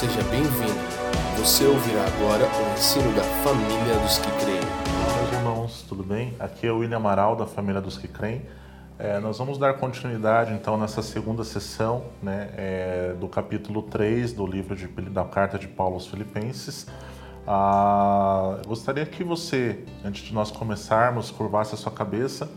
seja bem-vindo. Você ouvirá agora o ensino da família dos que creem. Olá, irmãos, tudo bem? Aqui é o William Amaral, da família dos que creem. É, nós vamos dar continuidade, então, nessa segunda sessão né, é, do capítulo 3 do livro de, da Carta de Paulo aos Filipenses. Ah, gostaria que você, antes de nós começarmos, curvasse a sua cabeça.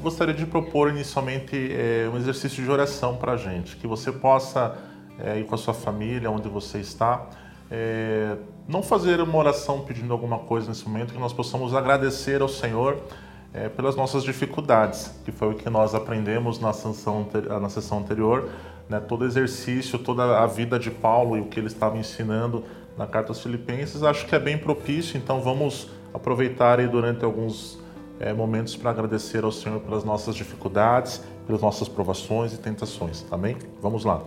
Gostaria de propor inicialmente é, um exercício de oração para a gente, que você possa é, ir com a sua família, onde você está, é, não fazer uma oração pedindo alguma coisa nesse momento, que nós possamos agradecer ao Senhor é, pelas nossas dificuldades, que foi o que nós aprendemos na na sessão anterior, né, todo exercício, toda a vida de Paulo e o que ele estava ensinando na carta aos Filipenses, acho que é bem propício, então vamos aproveitar aí durante alguns é, momentos para agradecer ao Senhor pelas nossas dificuldades, pelas nossas provações e tentações, amém? Vamos lá.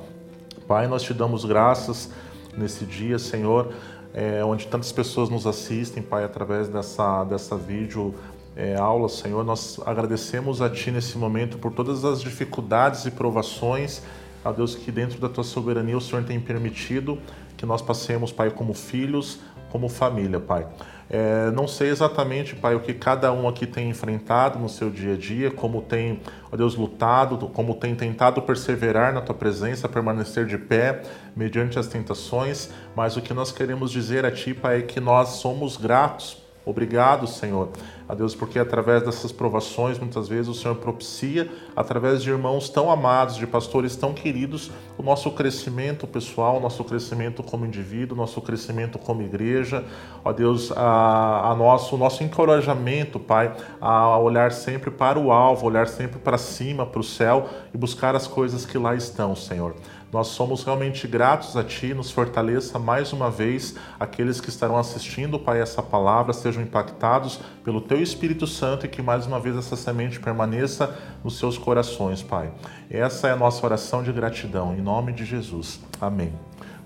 Pai, nós te damos graças nesse dia, Senhor, é, onde tantas pessoas nos assistem, Pai, através dessa, dessa vídeo é, aula, Senhor. Nós agradecemos a Ti nesse momento por todas as dificuldades e provações, a Deus, que dentro da Tua soberania o Senhor tem permitido que nós passemos, Pai, como filhos, como família, Pai. É, não sei exatamente, Pai, o que cada um aqui tem enfrentado no seu dia a dia, como tem, ó Deus, lutado, como tem tentado perseverar na Tua presença, permanecer de pé mediante as tentações, mas o que nós queremos dizer a Ti, Pai, é que nós somos gratos Obrigado, Senhor, a Deus, porque através dessas provações, muitas vezes o Senhor propicia, através de irmãos tão amados, de pastores tão queridos, o nosso crescimento pessoal, o nosso crescimento como indivíduo, o nosso crescimento como igreja, ó Deus, a, a nosso, o nosso encorajamento, Pai, a olhar sempre para o alvo, olhar sempre para cima, para o céu e buscar as coisas que lá estão, Senhor. Nós somos realmente gratos a Ti, nos fortaleça mais uma vez aqueles que estarão assistindo, Pai, essa palavra, sejam impactados pelo Teu Espírito Santo e que mais uma vez essa semente permaneça nos seus corações, Pai. Essa é a nossa oração de gratidão, em nome de Jesus. Amém.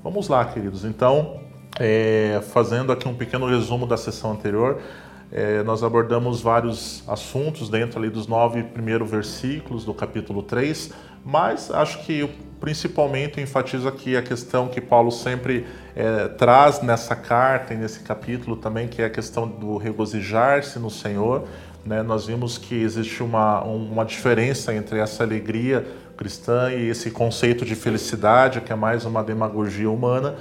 Vamos lá, queridos. Então, é, fazendo aqui um pequeno resumo da sessão anterior, é, nós abordamos vários assuntos dentro ali dos nove primeiros versículos do capítulo 3, mas acho que principalmente enfatizo aqui a questão que Paulo sempre é, traz nessa carta e nesse capítulo também, que é a questão do regozijar-se no Senhor. Né? Nós vimos que existe uma, uma diferença entre essa alegria cristã e esse conceito de felicidade, que é mais uma demagogia humana.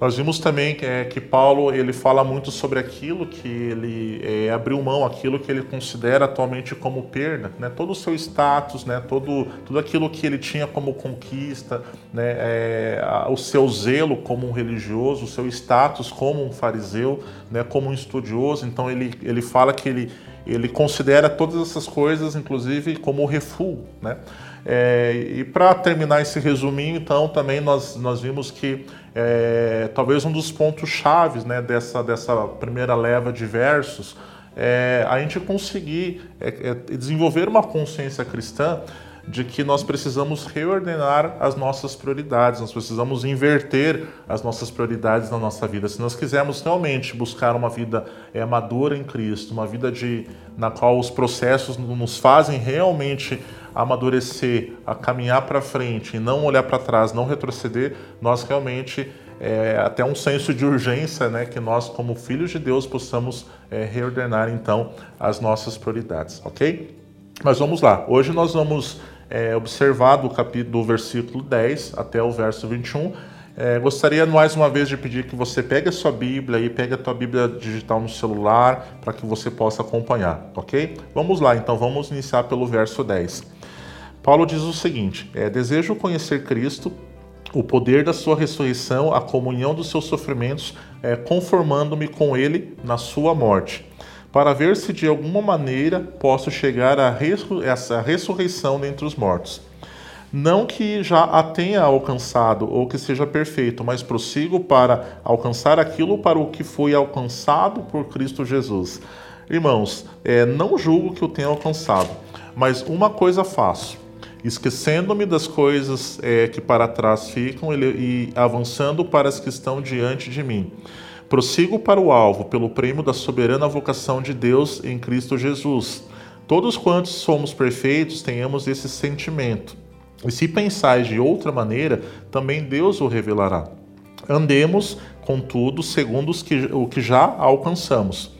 Nós vimos também que, é, que Paulo ele fala muito sobre aquilo que ele é, abriu mão, aquilo que ele considera atualmente como perda, né? todo o seu status, né? todo, tudo aquilo que ele tinha como conquista, né? É, o seu zelo como um religioso, o seu status como um fariseu, né? como um estudioso. Então ele, ele fala que ele, ele considera todas essas coisas, inclusive, como refúgio. Né? É, e para terminar esse resuminho, então, também nós, nós vimos que é, talvez um dos pontos chaves né, dessa, dessa primeira leva de versos é a gente conseguir é, é, desenvolver uma consciência cristã de que nós precisamos reordenar as nossas prioridades, nós precisamos inverter as nossas prioridades na nossa vida. Se nós quisermos realmente buscar uma vida é, madura em Cristo, uma vida de, na qual os processos nos fazem realmente amadurecer, a caminhar para frente e não olhar para trás, não retroceder, nós realmente é, até um senso de urgência, né, que nós como filhos de Deus possamos é, reordenar então as nossas prioridades, ok? Mas vamos lá. Hoje nós vamos é, observar do capítulo do versículo 10 até o verso 21. É, gostaria mais uma vez de pedir que você pegue a sua Bíblia e pegue a tua Bíblia digital no celular para que você possa acompanhar, ok? Vamos lá, então vamos iniciar pelo verso 10. Paulo diz o seguinte: é, Desejo conhecer Cristo, o poder da sua ressurreição, a comunhão dos seus sofrimentos, é, conformando-me com ele na sua morte para ver se de alguma maneira posso chegar a essa ressurreição dentre os mortos. Não que já a tenha alcançado ou que seja perfeito, mas prossigo para alcançar aquilo para o que foi alcançado por Cristo Jesus. Irmãos, é, não julgo que eu tenha alcançado, mas uma coisa faço, esquecendo-me das coisas é, que para trás ficam e avançando para as que estão diante de mim. Prossigo para o alvo, pelo prêmio da soberana vocação de Deus em Cristo Jesus. Todos quantos somos perfeitos tenhamos esse sentimento. E se pensais de outra maneira, também Deus o revelará. Andemos, contudo, segundo os que, o que já alcançamos.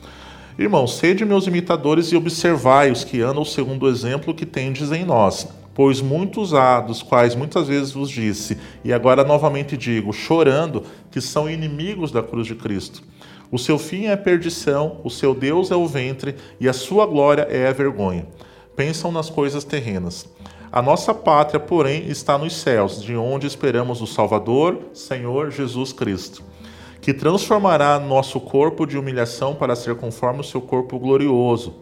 Irmãos, sede meus imitadores e observai os que andam segundo o exemplo que tendes em nós. Pois muitos há, dos quais muitas vezes vos disse, e agora novamente digo, chorando, que são inimigos da cruz de Cristo. O seu fim é a perdição, o seu Deus é o ventre, e a sua glória é a vergonha. Pensam nas coisas terrenas. A nossa pátria, porém, está nos céus, de onde esperamos o Salvador, Senhor Jesus Cristo, que transformará nosso corpo de humilhação para ser conforme o seu corpo glorioso,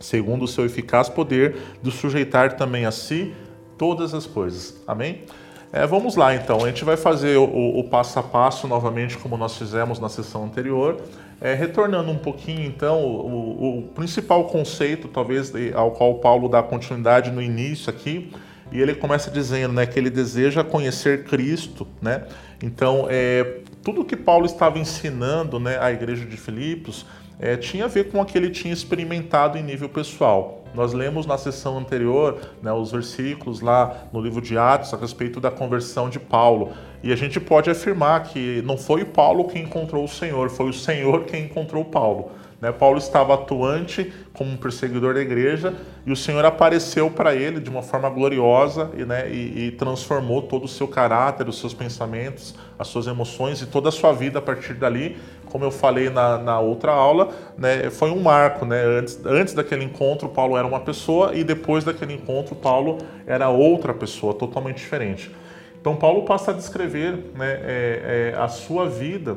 segundo o seu eficaz poder de sujeitar também a si todas as coisas. Amém? É, vamos lá então, a gente vai fazer o, o, passo a passo novamente, como nós fizemos na sessão anterior, é, retornando um pouquinho então, o, o, principal conceito, talvez, ao qual Paulo dá continuidade no início aqui, e ele começa dizendo né, que ele deseja conhecer Cristo, né? Então, é, tudo que Paulo estava ensinando né, à igreja de Filipos é, tinha a ver com o que ele tinha experimentado em nível pessoal. Nós lemos na sessão anterior né, os versículos lá no livro de Atos a respeito da conversão de Paulo. E a gente pode afirmar que não foi Paulo quem encontrou o Senhor, foi o Senhor quem encontrou Paulo. Né? Paulo estava atuante como um perseguidor da igreja e o Senhor apareceu para ele de uma forma gloriosa e, né, e, e, transformou todo o seu caráter, os seus pensamentos, as suas emoções e toda a sua vida a partir dali como eu falei na, na outra aula, né, foi um marco. Né? Antes, antes daquele encontro, Paulo era uma pessoa e depois daquele encontro, Paulo era outra pessoa, totalmente diferente. Então, Paulo passa a descrever né, é, é, a sua vida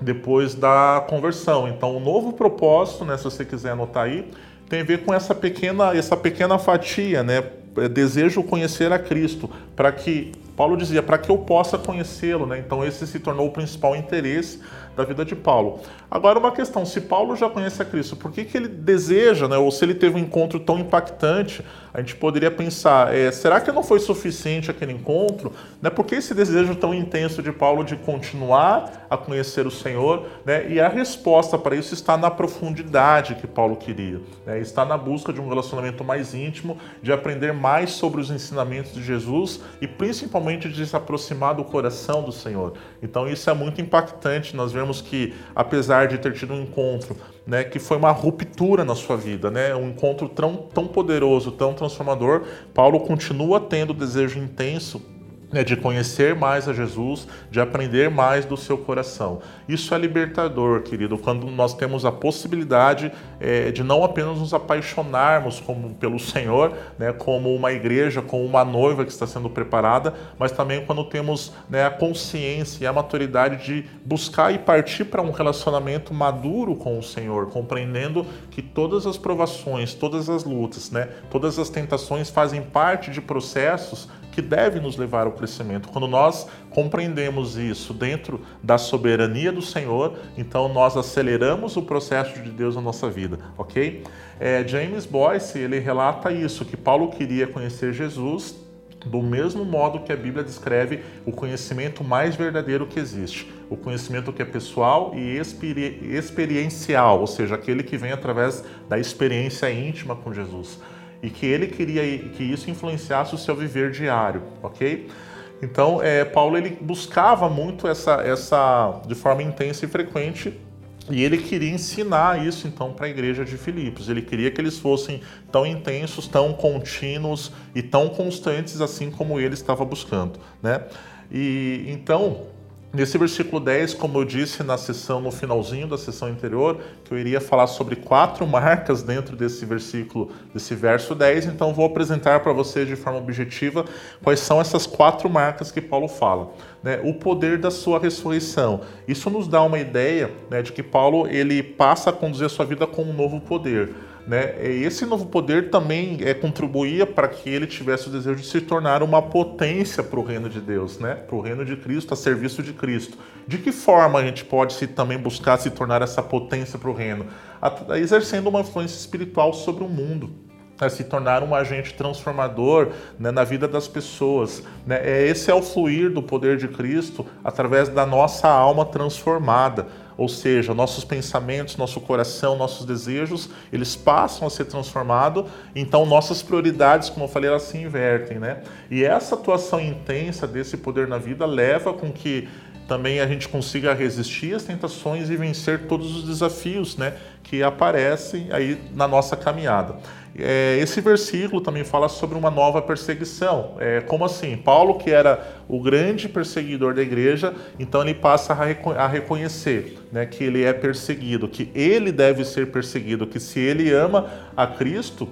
depois da conversão. Então, o novo propósito, né, se você quiser anotar aí, tem a ver com essa pequena, essa pequena fatia, né? É, desejo conhecer a Cristo, para que Paulo dizia, para que eu possa conhecê-lo, né? Então esse se tornou o principal interesse da vida de Paulo. Agora, uma questão: se Paulo já conhece a Cristo, por que, que ele deseja, né, ou se ele teve um encontro tão impactante, a gente poderia pensar: é, será que não foi suficiente aquele encontro? Né, por que esse desejo tão intenso de Paulo de continuar a conhecer o Senhor? Né, e a resposta para isso está na profundidade que Paulo queria, né, está na busca de um relacionamento mais íntimo, de aprender mais sobre os ensinamentos de Jesus e principalmente de se aproximar do coração do Senhor. Então, isso é muito impactante. Nós vemos que, apesar de ter tido um encontro né, que foi uma ruptura na sua vida, né, um encontro tão, tão poderoso, tão transformador, Paulo continua tendo desejo intenso né, de conhecer mais a Jesus, de aprender mais do seu coração. Isso é libertador, querido, quando nós temos a possibilidade é, de não apenas nos apaixonarmos como, pelo Senhor, né, como uma igreja, como uma noiva que está sendo preparada, mas também quando temos né, a consciência e a maturidade de buscar e partir para um relacionamento maduro com o Senhor, compreendendo que todas as provações, todas as lutas, né, todas as tentações fazem parte de processos que deve nos levar ao crescimento. Quando nós compreendemos isso dentro da soberania do Senhor, então nós aceleramos o processo de Deus na nossa vida, ok? É, James Boyce ele relata isso que Paulo queria conhecer Jesus do mesmo modo que a Bíblia descreve o conhecimento mais verdadeiro que existe, o conhecimento que é pessoal e experi experiencial, ou seja, aquele que vem através da experiência íntima com Jesus e que ele queria que isso influenciasse o seu viver diário, ok? Então, é, Paulo ele buscava muito essa, essa de forma intensa e frequente e ele queria ensinar isso então para a igreja de Filipos. Ele queria que eles fossem tão intensos, tão contínuos e tão constantes assim como ele estava buscando, né? E então Nesse versículo 10, como eu disse na sessão, no finalzinho da sessão anterior, que eu iria falar sobre quatro marcas dentro desse versículo, desse verso 10, então vou apresentar para vocês de forma objetiva quais são essas quatro marcas que Paulo fala. Né? O poder da sua ressurreição. Isso nos dá uma ideia né, de que Paulo ele passa a conduzir a sua vida com um novo poder. Né? Esse novo poder também é, contribuía para que ele tivesse o desejo de se tornar uma potência para o reino de Deus, né? para o reino de Cristo, a serviço de Cristo. De que forma a gente pode se, também buscar se tornar essa potência para o reino? Exercendo uma influência espiritual sobre o mundo. Se tornar um agente transformador né, na vida das pessoas. Né? Esse é o fluir do poder de Cristo através da nossa alma transformada ou seja, nossos pensamentos, nosso coração, nossos desejos, eles passam a ser transformados, então nossas prioridades, como eu falei, elas se invertem, né? E essa atuação intensa desse poder na vida leva com que também a gente consiga resistir às tentações e vencer todos os desafios né, que aparecem aí na nossa caminhada. É, esse versículo também fala sobre uma nova perseguição. É, como assim? Paulo, que era o grande perseguidor da igreja, então ele passa a, reco a reconhecer né, que ele é perseguido, que ele deve ser perseguido, que se ele ama a Cristo,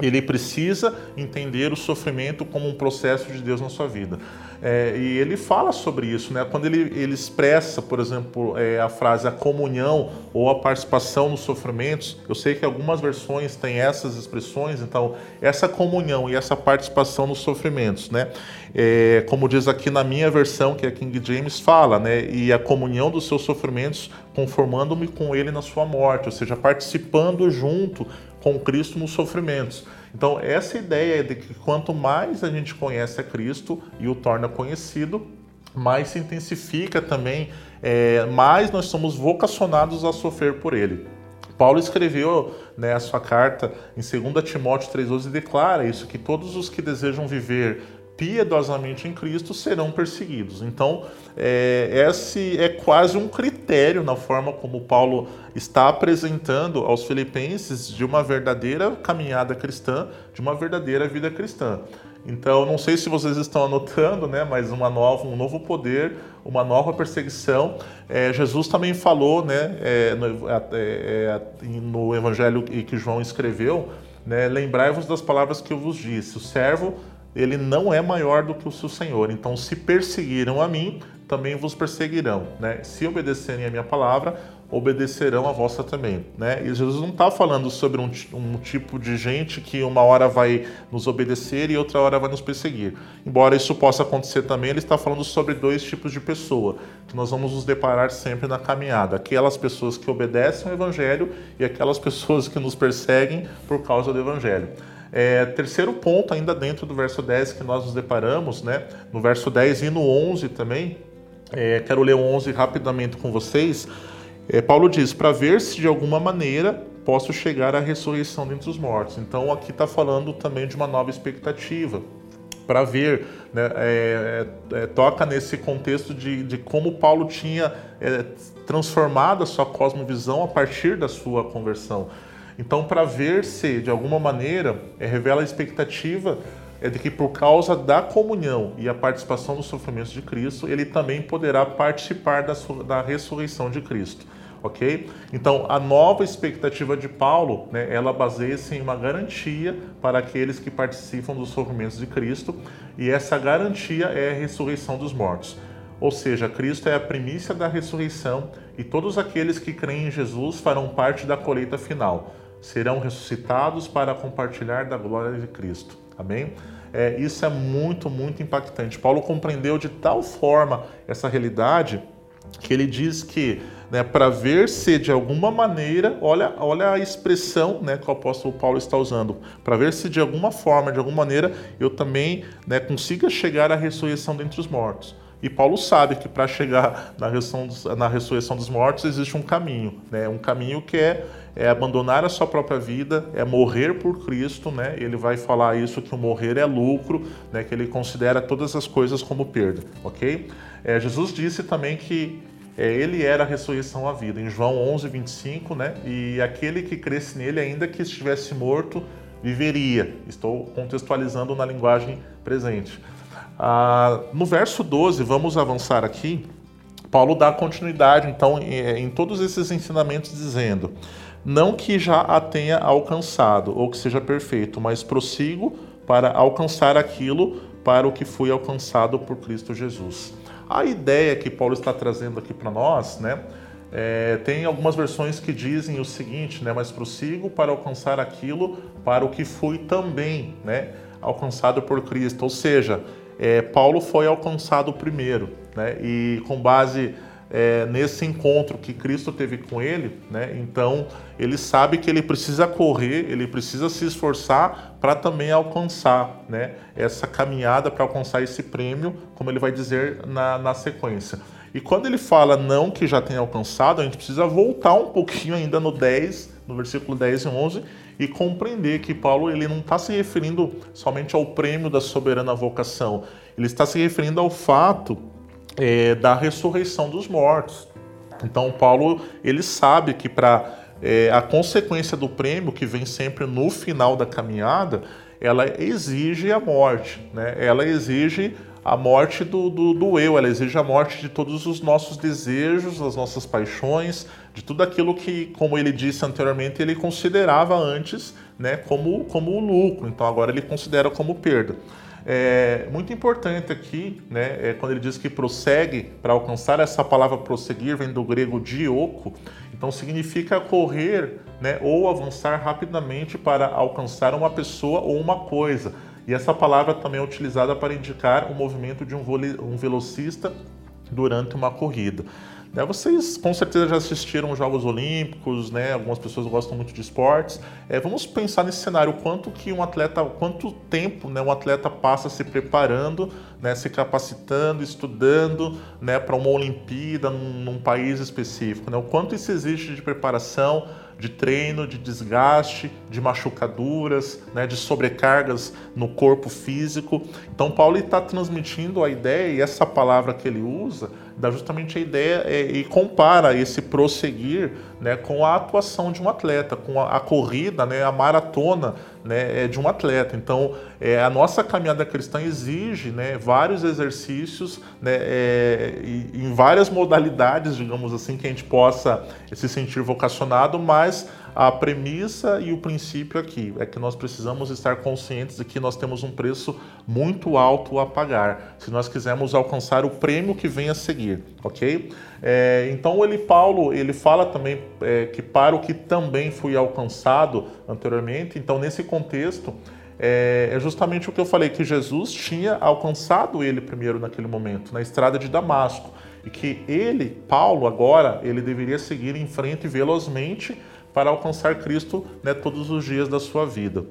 ele precisa entender o sofrimento como um processo de Deus na sua vida. É, e ele fala sobre isso, né? quando ele, ele expressa, por exemplo, é, a frase a comunhão ou a participação nos sofrimentos. Eu sei que algumas versões têm essas expressões, então, essa comunhão e essa participação nos sofrimentos, né? É, como diz aqui na minha versão, que é King James, fala, né? e a comunhão dos seus sofrimentos, conformando-me com ele na sua morte, ou seja, participando junto com Cristo nos sofrimentos. Então, essa ideia é de que quanto mais a gente conhece a Cristo e o torna conhecido, mais se intensifica também, é, mais nós somos vocacionados a sofrer por Ele. Paulo escreveu né, a sua carta em 2 Timóteo 3,12 e declara isso, que todos os que desejam viver piedosamente em Cristo serão perseguidos. Então, é, esse é quase um critério na forma como Paulo está apresentando aos filipenses de uma verdadeira caminhada cristã, de uma verdadeira vida cristã. Então, não sei se vocês estão anotando, né, mas uma nova, um novo poder, uma nova perseguição. É, Jesus também falou, né, é, no, é, é no Evangelho que João escreveu, né, lembrai-vos das palavras que eu vos disse: o servo ele não é maior do que o seu Senhor. Então, se perseguiram a mim, também vos perseguirão. Né? Se obedecerem a minha palavra, obedecerão a vossa também. Né? E Jesus não está falando sobre um, um, tipo de gente que uma hora vai nos obedecer e outra hora vai nos perseguir. Embora isso possa acontecer também, ele está falando sobre dois tipos de pessoa que nós vamos nos deparar sempre na caminhada: aquelas pessoas que obedecem ao Evangelho e aquelas pessoas que nos perseguem por causa do Evangelho. É, terceiro ponto, ainda dentro do verso 10 que nós nos deparamos, né? no verso 10 e no 11 também, é, quero ler o 11 rapidamente com vocês. É, Paulo diz: para ver se de alguma maneira posso chegar à ressurreição dentre os mortos. Então, aqui está falando também de uma nova expectativa. Para ver, né, é, é, toca nesse contexto de, de como Paulo tinha é, transformado a sua cosmovisão a partir da sua conversão. Então, para ver se, de alguma maneira, é, revela a expectativa é de que por causa da comunhão e a participação nos sofrimentos de Cristo, ele também poderá participar da, da ressurreição de Cristo. Ok? Então, a nova expectativa de Paulo, né, ela baseia-se em uma garantia para aqueles que participam dos sofrimentos de Cristo, e essa garantia é a ressurreição dos mortos. Ou seja, Cristo é a primícia da ressurreição e todos aqueles que creem em Jesus farão parte da colheita final serão ressuscitados para compartilhar da glória de Cristo. Amém? É, isso é muito, muito impactante. Paulo compreendeu de tal forma essa realidade que ele diz que, né, para ver se de alguma maneira, olha, olha a expressão né, que o apóstolo Paulo está usando, para ver se de alguma forma, de alguma maneira, eu também né, consiga chegar à ressurreição dentre os mortos. E Paulo sabe que para chegar na ressurreição, na ressurreição dos mortos existe um caminho, né? um caminho que é, é, abandonar a sua própria vida, é morrer por Cristo. Né? Ele vai falar isso, que o morrer é lucro, né? que ele considera todas as coisas como perda. ok? É, Jesus disse também que é, ele era a ressurreição à vida, em João 11, 25, né? e aquele que cresce nele, ainda que estivesse morto, viveria. Estou contextualizando na linguagem presente. Ah, no verso 12, vamos avançar aqui. Paulo dá continuidade, então, em, em todos esses ensinamentos, dizendo: Não que já a tenha alcançado, ou que seja perfeito, mas prossigo para alcançar aquilo para o que foi alcançado por Cristo Jesus. A ideia que Paulo está trazendo aqui para nós, né? É, tem algumas versões que dizem o seguinte, né? Mas prossigo para alcançar aquilo para o que foi também, né? Alcançado por Cristo. Ou seja, é, Paulo foi alcançado primeiro, né? E com base é, nesse encontro que Cristo teve com ele, né? Então ele sabe que ele precisa correr, ele precisa se esforçar para também alcançar, né? Essa caminhada para alcançar esse prêmio, como ele vai dizer na, na sequência. E quando ele fala não que já tenha alcançado, a gente precisa voltar um pouquinho ainda no 10, no versículo 10 e 11, e compreender que Paulo ele não está se referindo somente ao prêmio da soberana vocação, ele está se referindo ao fato é, da ressurreição dos mortos. Então Paulo ele sabe que para é, a consequência do prêmio que vem sempre no final da caminhada, ela exige a morte, né? Ela exige a morte do, do, do, eu, ela exige a morte de todos os nossos desejos, das nossas paixões, de tudo aquilo que, como ele disse anteriormente, ele considerava antes né, como, como lucro, então agora ele considera como perda. É muito importante aqui, né, é quando ele diz que prossegue, para alcançar essa palavra prosseguir, vem do grego dioco, então significa correr né, ou avançar rapidamente para alcançar uma pessoa ou uma coisa. E essa palavra também é utilizada para indicar o movimento de um velocista durante uma corrida. Né, vocês com certeza já assistiram os Jogos Olímpicos, né? Algumas pessoas gostam muito de esportes. É, vamos pensar nesse cenário, quanto que um atleta, quanto tempo, né, um atleta passa se preparando, né, se capacitando, estudando, né, para uma Olimpíada num, num, país específico, né? O quanto isso existe de preparação, de treino, de desgaste, de machucaduras, né, de sobrecargas no corpo físico. Então Paulo está transmitindo a ideia e essa palavra que ele usa dá justamente a ideia é, e compara esse prosseguir né, com a atuação de um atleta, com a, a corrida, né, a maratona né, é de um atleta. Então, é, a nossa caminhada cristã exige né, vários exercícios né, é, em várias modalidades, digamos assim, que a gente possa se sentir vocacionado, mas a premissa e o princípio aqui é que nós precisamos estar conscientes de que nós temos um preço muito alto a pagar, se nós quisermos alcançar o prêmio que vem a seguir, ok? É, então ele Paulo ele fala também é, que para o que também fui alcançado anteriormente. Então nesse contexto é, é justamente o que eu falei que Jesus tinha alcançado ele primeiro naquele momento na estrada de Damasco e que ele Paulo agora ele deveria seguir em frente velozmente para alcançar Cristo né, todos os dias da sua vida.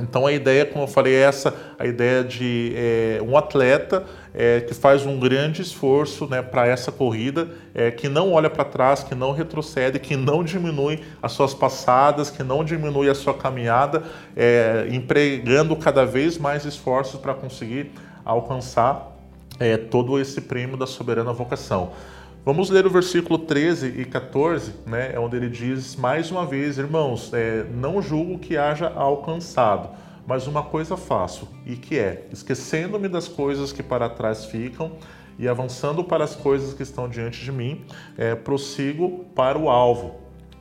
Então a ideia, como eu falei, é essa, a ideia de é, um atleta é, que faz um grande esforço né, para essa corrida, é, que não olha para trás, que não retrocede, que não diminui as suas passadas, que não diminui a sua caminhada, empregando cada vez mais esforços para conseguir alcançar todo esse prêmio da soberana vocação. Vamos ler o versículo 13 e 14, né, é onde ele diz mais uma vez, irmãos, é, não julgo que haja alcançado, mas uma coisa faço, e que é, esquecendo-me das coisas que para trás ficam e avançando para as coisas que estão diante de mim, é, prossigo para o alvo,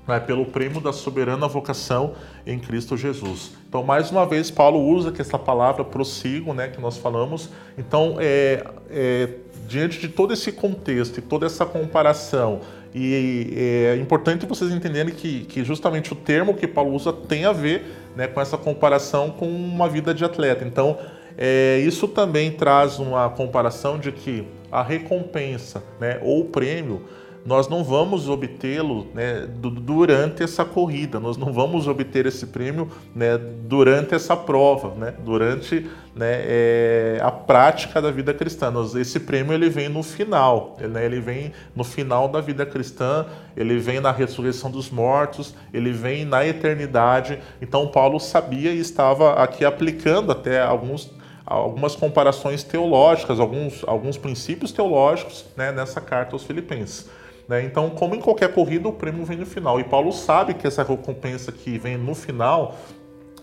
né, pelo prêmio da soberana vocação em Cristo Jesus. Então, mais uma vez, Paulo usa que essa palavra prossigo, né, que nós falamos. Então, é, é diante de todo esse contexto e toda essa comparação, e é importante vocês entenderem que, que justamente o termo que Paulo usa tem a ver né, com essa comparação com uma vida de atleta. Então, é, isso também traz uma comparação de que a recompensa né, ou o prêmio nós não vamos obtê-lo né, durante essa corrida, nós não vamos obter esse prêmio né, durante essa prova, né, durante é, a prática da vida cristã. Esse prêmio ele vem no final, né, ele vem no final da vida cristã, ele vem na ressurreição dos mortos, ele vem na eternidade. Então Paulo sabia e estava aqui aplicando até alguns algumas comparações teológicas, alguns, alguns princípios teológicos né, nessa carta aos Filipenses. Né? Então, como em qualquer corrida, o prêmio vem no final. E Paulo sabe que essa recompensa que vem no final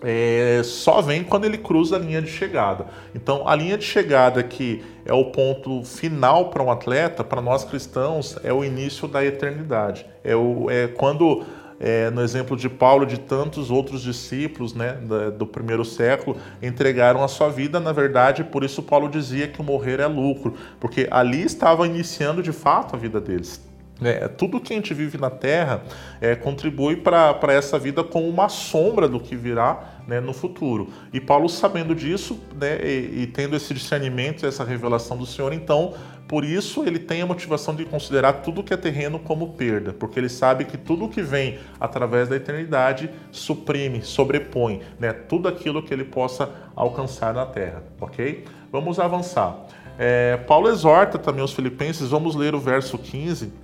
é, só vem quando ele cruza a linha de chegada. Então, a linha de chegada que é o ponto final para um atleta, para nós cristãos, é o início da eternidade. É, o, é quando, é, no exemplo de Paulo, de tantos outros discípulos né, do primeiro século, entregaram a sua vida, na verdade, por isso Paulo dizia que o morrer é lucro, porque ali estava iniciando de fato a vida deles. É, tudo que a gente vive na Terra é, contribui para essa vida como uma sombra do que virá né, no futuro. E Paulo, sabendo disso né, e, e, tendo esse discernimento, essa revelação do Senhor, então, por isso ele tem a motivação de considerar tudo que é terreno como perda, porque ele sabe que tudo que vem através da eternidade suprime, sobrepõe né, tudo aquilo que ele possa alcançar na Terra, ok? Vamos avançar. É, Paulo exorta também os filipenses, vamos ler o verso 15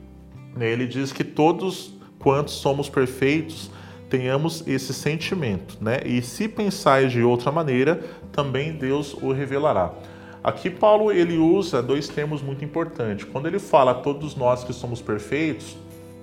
ele diz que todos quantos somos perfeitos tenhamos esse sentimento, né? E se pensais de outra maneira, também Deus o revelará. Aqui Paulo ele usa dois termos muito importantes. Quando ele fala todos nós que somos perfeitos,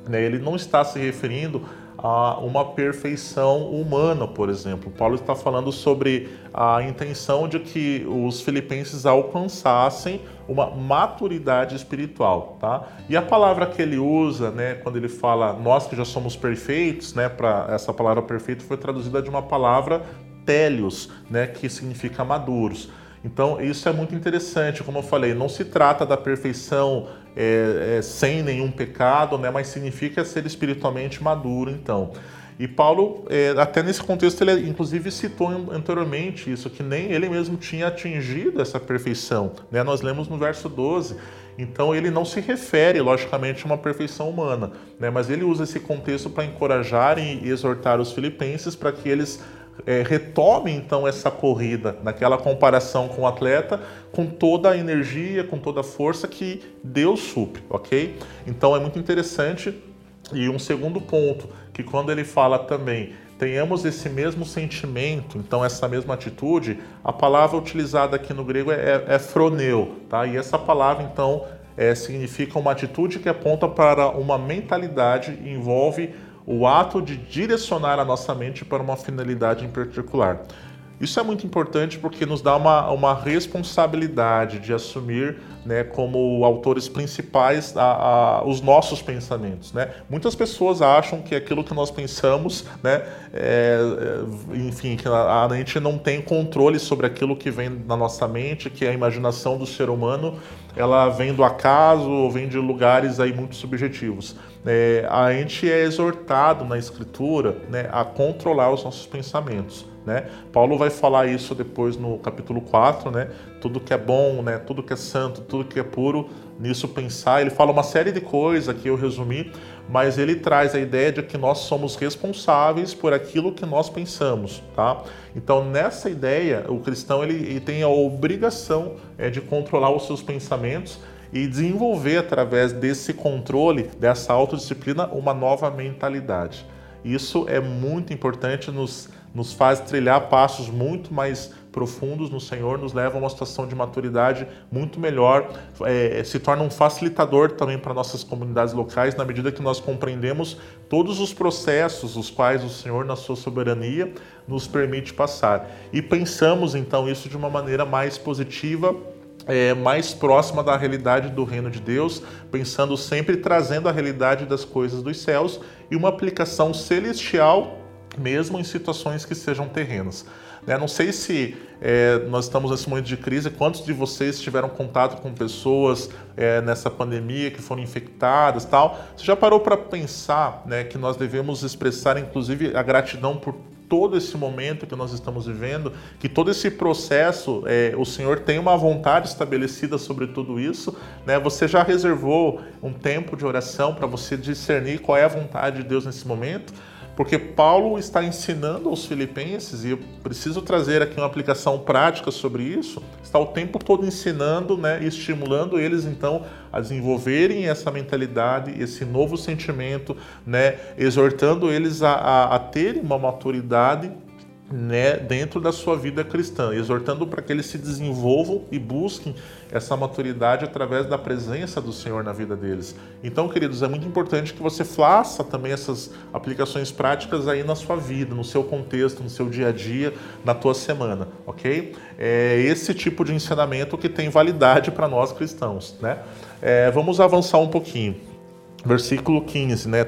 né, ele não está se referindo a uma perfeição humana, por exemplo. Paulo está falando sobre a intenção de que os filipenses alcançassem uma maturidade espiritual, tá? E a palavra que ele usa, né, quando ele fala nós que já somos perfeitos, né, para essa palavra perfeito foi traduzida de uma palavra télios, né, que significa maduros. Então, isso é muito interessante. Como eu falei, não se trata da perfeição é, é, sem nenhum pecado, né? mas significa ser espiritualmente maduro, então. E Paulo, é, até nesse contexto, ele inclusive citou anteriormente isso, que nem ele mesmo tinha atingido essa perfeição. Né? Nós lemos no verso 12. Então ele não se refere, logicamente, a uma perfeição humana, né? mas ele usa esse contexto para encorajar e exortar os filipenses para que eles é, retome então essa corrida, naquela comparação com o atleta, com toda a energia, com toda a força que Deus supre, ok? Então é muito interessante. E um segundo ponto, que quando ele fala também tenhamos esse mesmo sentimento, então essa mesma atitude, a palavra utilizada aqui no grego é, é froneu, tá? E essa palavra então é, significa uma atitude que aponta para uma mentalidade envolve o ato de direcionar a nossa mente para uma finalidade em particular. Isso é muito importante porque nos dá uma, uma responsabilidade de assumir né, como autores principais a, a, os nossos pensamentos. Né? Muitas pessoas acham que aquilo que nós pensamos, né, é, é enfim, que a, a gente não tem controle sobre aquilo que vem na nossa mente, que a imaginação do ser humano ela vem do acaso ou vem de lugares aí muito subjetivos. É, a gente é exortado na Escritura né, a controlar os nossos pensamentos. Né? Paulo vai falar isso depois no capítulo 4, né? Tudo que é bom, né? Tudo que é santo, tudo que é puro, nisso pensar. Ele fala uma série de coisas que eu resumi, mas ele traz a ideia de que nós somos responsáveis por aquilo que nós pensamos, tá? Então, nessa ideia, o cristão ele, ele tem a obrigação é, de controlar os seus pensamentos e desenvolver através desse controle, dessa autodisciplina, uma nova mentalidade. Isso é muito importante nos nos faz trilhar passos muito mais profundos no Senhor, nos leva a uma situação de maturidade muito melhor, é, se torna um facilitador também para nossas comunidades locais, na medida que nós compreendemos todos os processos os quais o Senhor, na sua soberania, nos permite passar. E pensamos então isso de uma maneira mais positiva é, mais próxima da realidade do reino de Deus, pensando sempre trazendo a realidade das coisas dos céus e uma aplicação celestial mesmo em situações que sejam terrenas. Né? Não sei se é, nós estamos nesse momento de crise, quantos de vocês tiveram contato com pessoas é, nessa pandemia que foram infectadas tal. Você já parou para pensar né, que nós devemos expressar, inclusive, a gratidão por todo esse momento que nós estamos vivendo, que todo esse processo, é, o Senhor tem uma vontade estabelecida sobre tudo isso, né? Você já reservou um tempo de oração para você discernir qual é a vontade de Deus nesse momento? Porque Paulo está ensinando aos filipenses, e eu preciso trazer aqui uma aplicação prática sobre isso, está o tempo todo ensinando né, e estimulando eles então a desenvolverem essa mentalidade, esse novo sentimento, né, exortando eles a, a, a terem uma maturidade né, dentro da sua vida cristã, exortando para que eles se desenvolvam e busquem essa maturidade através da presença do Senhor na vida deles. Então, queridos, é muito importante que você faça também essas aplicações práticas aí na sua vida, no seu contexto, no seu dia a dia, na tua semana, ok? É esse tipo de ensinamento que tem validade para nós cristãos, né? É, vamos avançar um pouquinho. Versículo 15, né?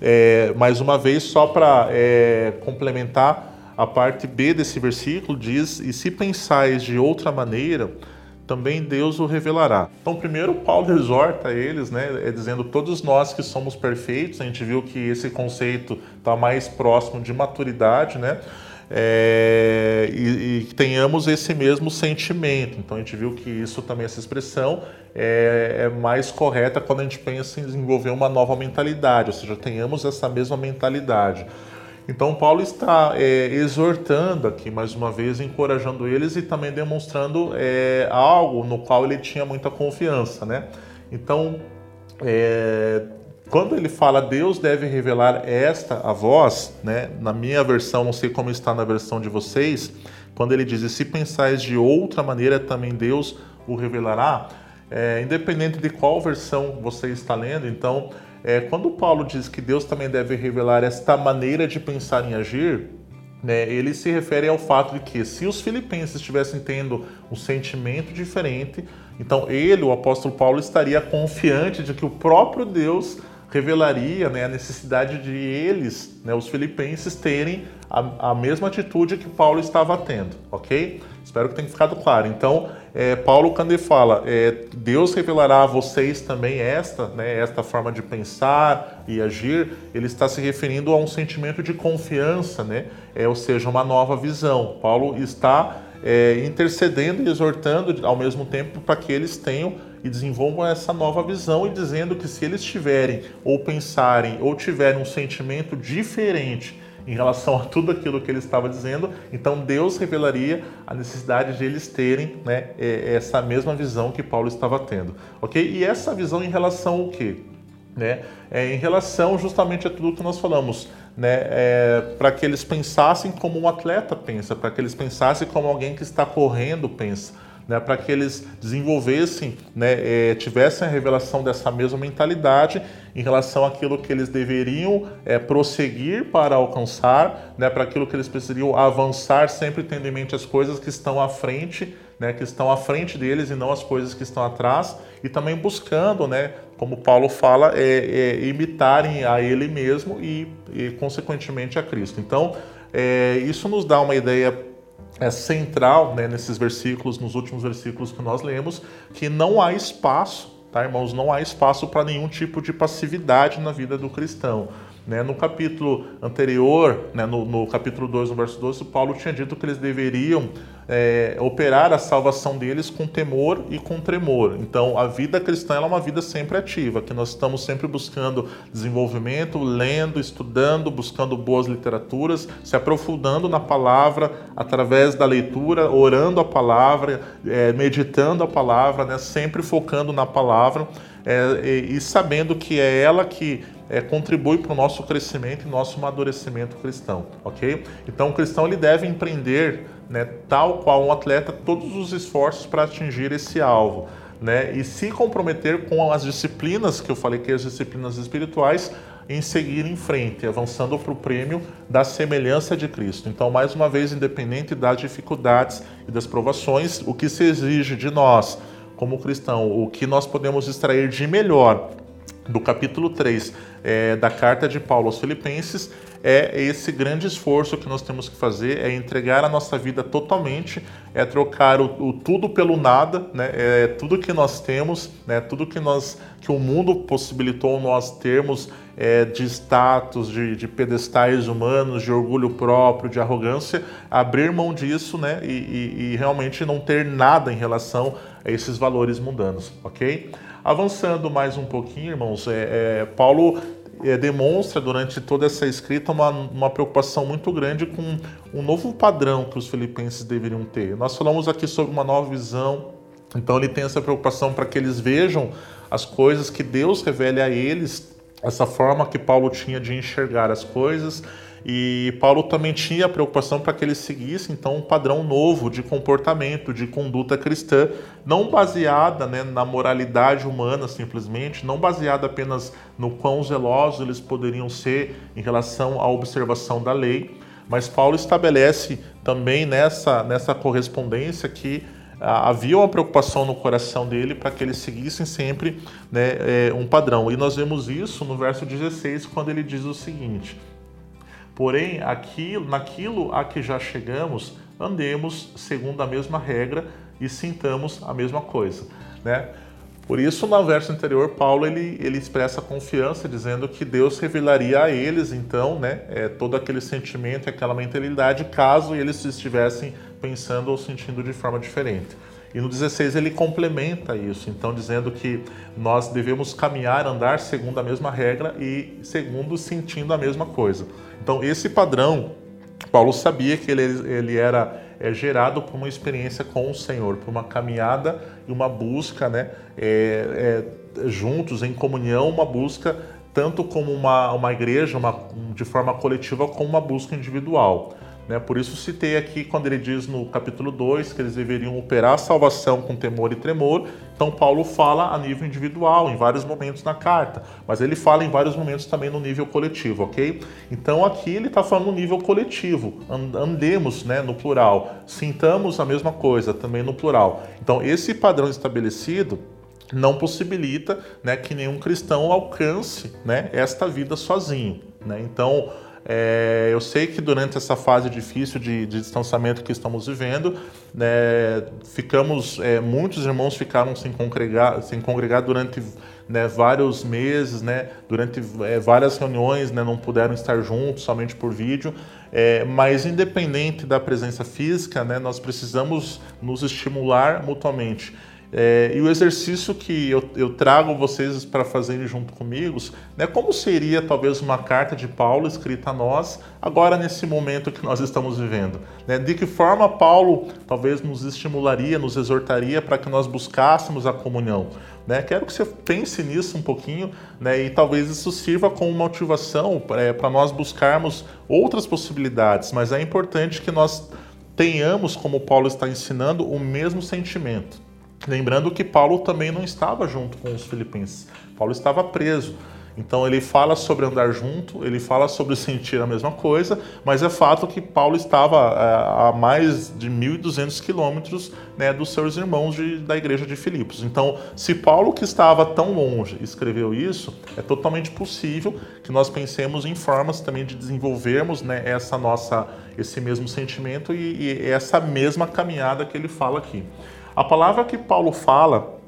É, mais uma vez, só para é, complementar a parte B desse versículo diz: E se pensais de outra maneira, também Deus o revelará. Então, primeiro, Paulo exorta eles, né, é dizendo: todos nós que somos perfeitos, a gente viu que esse conceito está mais próximo de maturidade, né? É, e, e, tenhamos esse mesmo sentimento. Então a gente viu que isso também, essa expressão, é, é, mais correta quando a gente pensa em desenvolver uma nova mentalidade, ou seja, tenhamos essa mesma mentalidade. Então, Paulo está é, exortando aqui, mais uma vez, encorajando eles e também demonstrando é, algo no qual ele tinha muita confiança, né? Então, é, quando ele fala Deus deve revelar esta a vós, né? Na minha versão, não sei como está na versão de vocês, quando ele diz: e se pensais de outra maneira, também Deus o revelará, é, independente de qual versão você está lendo, então, é, quando Paulo diz que Deus também deve revelar esta maneira de pensar em agir, né, ele se refere ao fato de que se os filipenses estivessem tendo um sentimento diferente, então ele, o apóstolo Paulo, estaria confiante de que o próprio Deus revelaria né, a necessidade de eles, né, os filipenses, terem a, a, mesma atitude que Paulo estava tendo, ok? Espero que tenha ficado claro. Então, é, Paulo, ele fala, é, Deus revelará a vocês também esta, né, esta forma de pensar e agir, ele está se referindo a um sentimento de confiança, né, é, ou seja, uma nova visão. Paulo está é, intercedendo e exortando ao mesmo tempo para que eles tenham e desenvolvam essa nova visão e dizendo que se eles tiverem ou pensarem ou tiverem um sentimento diferente em relação a tudo aquilo que ele estava dizendo, então Deus revelaria a necessidade de eles terem né, essa mesma visão que Paulo estava tendo, ok? E essa visão em relação ao quê? Né? É, em relação justamente a tudo que nós falamos, né? É, para que eles pensassem como um atleta pensa, para que eles pensassem como alguém que está correndo pensa né, para que eles desenvolvessem, né, é, tivessem a revelação dessa mesma mentalidade em relação àquilo que eles deveriam é, prosseguir para alcançar, né, para aquilo que eles precisariam avançar, sempre tendo em mente as coisas que estão à frente, né, que estão à frente deles e não as coisas que estão atrás, e também buscando, né, como Paulo fala, é, é imitarem a ele mesmo e, e consequentemente, a Cristo. Então, é, isso nos dá uma ideia é central né, nesses versículos, nos últimos versículos que nós lemos, que não há espaço, tá, irmãos? Não há espaço para nenhum tipo de passividade na vida do cristão. Né? No capítulo anterior, né, no, no, capítulo 2, no verso 12, Paulo tinha dito que eles deveriam é, operar a salvação deles com temor e com tremor. Então, a vida cristã é uma vida sempre ativa, que nós estamos sempre buscando desenvolvimento, lendo, estudando, buscando boas literaturas, se aprofundando na palavra através da leitura, orando a palavra, é, meditando a palavra, né, sempre focando na palavra é, e, e sabendo que é ela que é, contribui para o nosso crescimento e nosso amadurecimento cristão, ok? Então o cristão ele deve empreender, né, tal qual um atleta, todos os esforços para atingir esse alvo, né? E se comprometer com as disciplinas que eu falei que é as disciplinas espirituais em seguir em frente, avançando para o prêmio da semelhança de Cristo. Então, mais uma vez, independente das dificuldades e das provações, o que se exige de nós como cristão, o que nós podemos extrair de melhor do capítulo 3 é, da carta de Paulo aos Filipenses é esse grande esforço que nós temos que fazer, é entregar a nossa vida totalmente, é trocar o, o tudo pelo nada, né? é tudo que nós temos, né? tudo que, nós, que o mundo possibilitou nós termos é, de status, de, de, pedestais humanos, de orgulho próprio, de arrogância, abrir mão disso né? e, e, e realmente não ter nada em relação a esses valores mundanos, ok? Avançando mais um pouquinho, irmãos, é, é, Paulo é, demonstra durante toda essa escrita uma, uma preocupação muito grande com um novo padrão que os filipenses deveriam ter. Nós falamos aqui sobre uma nova visão, então ele tem essa preocupação para que eles vejam as coisas que Deus revele a eles, essa forma que Paulo tinha de enxergar as coisas e Paulo também tinha a preocupação para que ele seguisse então um padrão novo de comportamento, de conduta cristã, não baseada né, na moralidade humana simplesmente, não baseada apenas no quão zelosos eles poderiam ser em relação à observação da lei, mas Paulo estabelece também nessa, nessa correspondência que ah, havia uma preocupação no coração dele para que eles seguissem sempre né, é, um padrão. E nós vemos isso no verso 16, quando ele diz o seguinte: Porém, aquilo, naquilo a que já chegamos, andemos segundo a mesma regra e sintamos a mesma coisa, né? Por isso, no verso anterior, Paulo ele, ele expressa confiança, dizendo que Deus revelaria a eles, então, né, é, todo aquele sentimento, aquela mentalidade, caso eles estivessem pensando ou sentindo de forma diferente. E no 16 ele complementa isso, então dizendo que nós devemos caminhar, andar segundo a mesma regra e segundo sentindo a mesma coisa. Então esse padrão, Paulo sabia que ele, ele era é, gerado por uma experiência com o Senhor, por uma caminhada e uma busca, né, é, é, juntos em comunhão, uma busca tanto como uma, uma igreja, uma, de forma coletiva, como uma busca individual. Né? Por isso citei aqui quando ele diz no capítulo 2 que eles deveriam operar a salvação com temor e tremor. Então Paulo fala a nível individual em vários momentos na carta, mas ele fala em vários momentos também no nível coletivo, ok? Então aqui ele está falando no nível coletivo. Andemos, né, no plural. Sintamos a mesma coisa também no plural. Então esse padrão estabelecido não possibilita né, que nenhum cristão alcance né, esta vida sozinho. Né? Então, é, eu sei que durante essa fase difícil de, de distanciamento que estamos vivendo, né, ficamos, é, muitos irmãos ficaram sem congregar, sem congregar durante né, vários meses, né, durante é, várias reuniões, né, não puderam estar juntos, somente por vídeo. É, mas independente da presença física, né, nós precisamos nos estimular mutuamente. É, e o exercício que eu, eu trago vocês para fazerem junto comigo, né, como seria talvez uma carta de Paulo escrita a nós, agora nesse momento que nós estamos vivendo? Né? De que forma Paulo talvez nos estimularia, nos exortaria para que nós buscássemos a comunhão? Né? Quero que você pense nisso um pouquinho né? e talvez isso sirva como motivação é, para nós buscarmos outras possibilidades, mas é importante que nós tenhamos, como Paulo está ensinando, o mesmo sentimento. Lembrando que Paulo também não estava junto com os filipenses. Paulo estava preso. Então ele fala sobre andar junto, ele fala sobre sentir a mesma coisa, mas é fato que Paulo estava é, a mais de 1.200 quilômetros né, dos seus irmãos de, da igreja de Filipos. Então, se Paulo, que estava tão longe, escreveu isso, é totalmente possível que nós pensemos em formas também de desenvolvermos né, essa nossa, esse mesmo sentimento e, e essa mesma caminhada que ele fala aqui. A palavra que Paulo fala,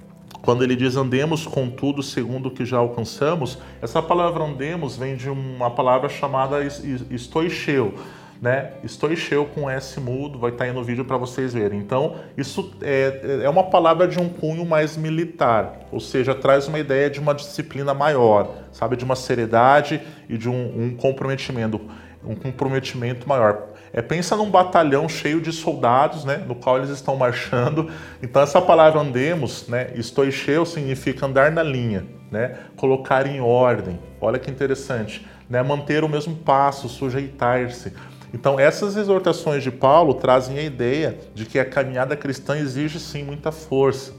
quando ele diz andemos com tudo segundo o que já alcançamos, essa palavra andemos vem de uma palavra chamada estoicheu, né? Estoicheu com S mudo, vai estar aí no vídeo para vocês verem. Então, isso é, é uma palavra de um cunho mais militar, ou seja, traz uma ideia de uma disciplina maior, sabe? De uma seriedade e de um, um comprometimento, um comprometimento maior. É, pensa num batalhão cheio de soldados, né, no qual eles estão marchando. Então essa palavra andemos, né, estoicheu significa andar na linha, né, colocar em ordem. Olha que interessante, né, manter o mesmo passo, sujeitar-se. Então essas exortações de Paulo trazem a ideia de que a caminhada cristã exige sim muita força,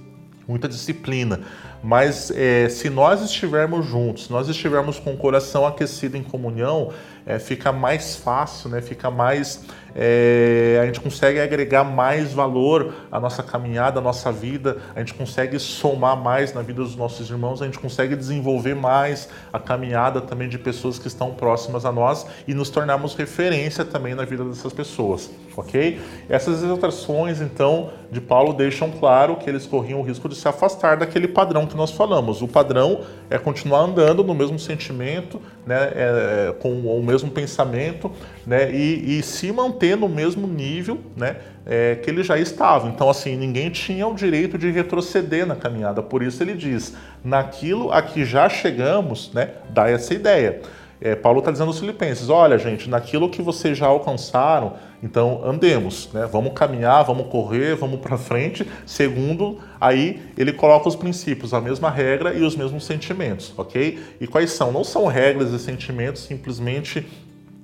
muita disciplina. Mas é, se nós estivermos juntos, se nós estivermos com o coração aquecido em comunhão, é, fica mais fácil, né? fica mais. É, a gente consegue agregar mais valor à nossa caminhada, à nossa vida, a gente consegue somar mais na vida dos nossos irmãos, a gente consegue desenvolver mais a caminhada também de pessoas que estão próximas a nós e nos tornarmos referência também na vida dessas pessoas, ok? Essas exortações, então, de Paulo deixam claro que eles corriam o risco de se afastar daquele padrão que nós falamos. O padrão é continuar andando no mesmo sentimento, né, é, com o mesmo pensamento, né, e, e, se manter no mesmo nível, né, é, que ele já estava. Então, assim, ninguém tinha o direito de retroceder na caminhada. Por isso ele diz: naquilo a que já chegamos, né, dá essa ideia. É, Paulo está dizendo aos filipenses: olha, gente, naquilo que vocês já alcançaram, então andemos, né? Vamos caminhar, vamos correr, vamos para frente. Segundo, aí ele coloca os princípios, a mesma regra e os mesmos sentimentos, ok? E quais são? Não são regras e sentimentos simplesmente